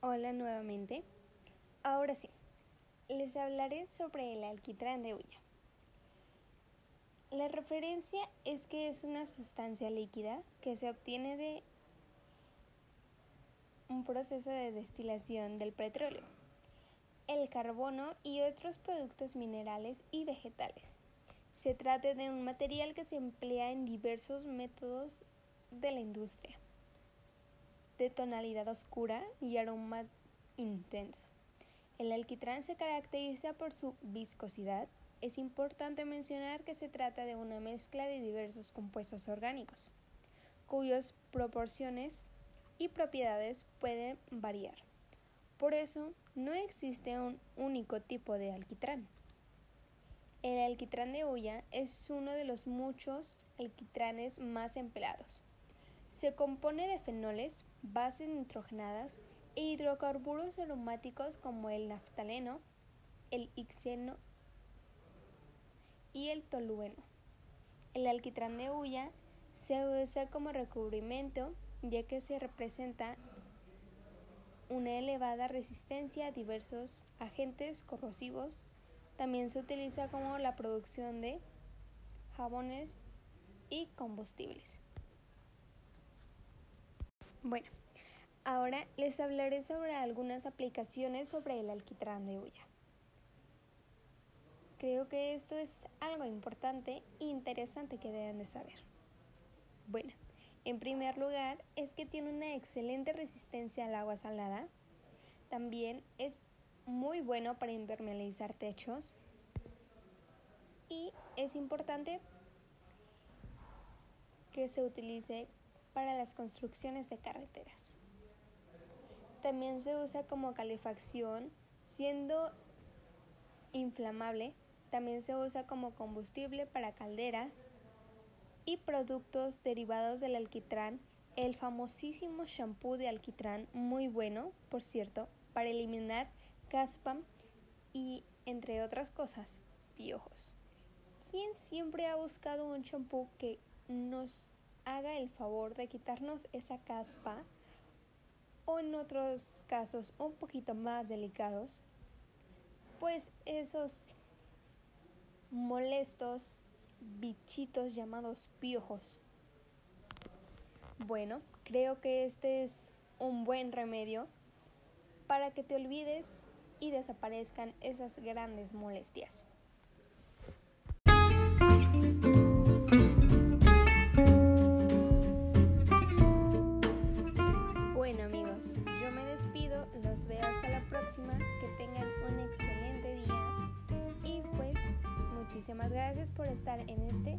Hola nuevamente. Ahora sí, les hablaré sobre el alquitrán de hulla. La referencia es que es una sustancia líquida que se obtiene de un proceso de destilación del petróleo, el carbono y otros productos minerales y vegetales. Se trata de un material que se emplea en diversos métodos de la industria, de tonalidad oscura y aroma intenso. El alquitrán se caracteriza por su viscosidad. Es importante mencionar que se trata de una mezcla de diversos compuestos orgánicos, cuyas proporciones y propiedades pueden variar. Por eso, no existe un único tipo de alquitrán. El alquitrán de hulla es uno de los muchos alquitranes más empleados. Se compone de fenoles, bases nitrogenadas e hidrocarburos aromáticos como el naftaleno, el ixeno y el tolueno. El alquitrán de hulla se usa como recubrimiento ya que se representa una elevada resistencia a diversos agentes corrosivos también se utiliza como la producción de jabones y combustibles. Bueno, ahora les hablaré sobre algunas aplicaciones sobre el alquitrán de hulla. Creo que esto es algo importante e interesante que deben de saber. Bueno, en primer lugar es que tiene una excelente resistencia al agua salada. También es muy bueno para impermeabilizar techos y es importante que se utilice para las construcciones de carreteras. También se usa como calefacción, siendo inflamable. También se usa como combustible para calderas y productos derivados del alquitrán. El famosísimo shampoo de alquitrán, muy bueno, por cierto, para eliminar caspa y, entre otras cosas, piojos. ¿Quién siempre ha buscado un champú que nos haga el favor de quitarnos esa caspa o en otros casos un poquito más delicados? Pues esos molestos bichitos llamados piojos. Bueno, creo que este es un buen remedio para que te olvides y desaparezcan esas grandes molestias. Tengan un excelente día y pues muchísimas gracias por estar en este.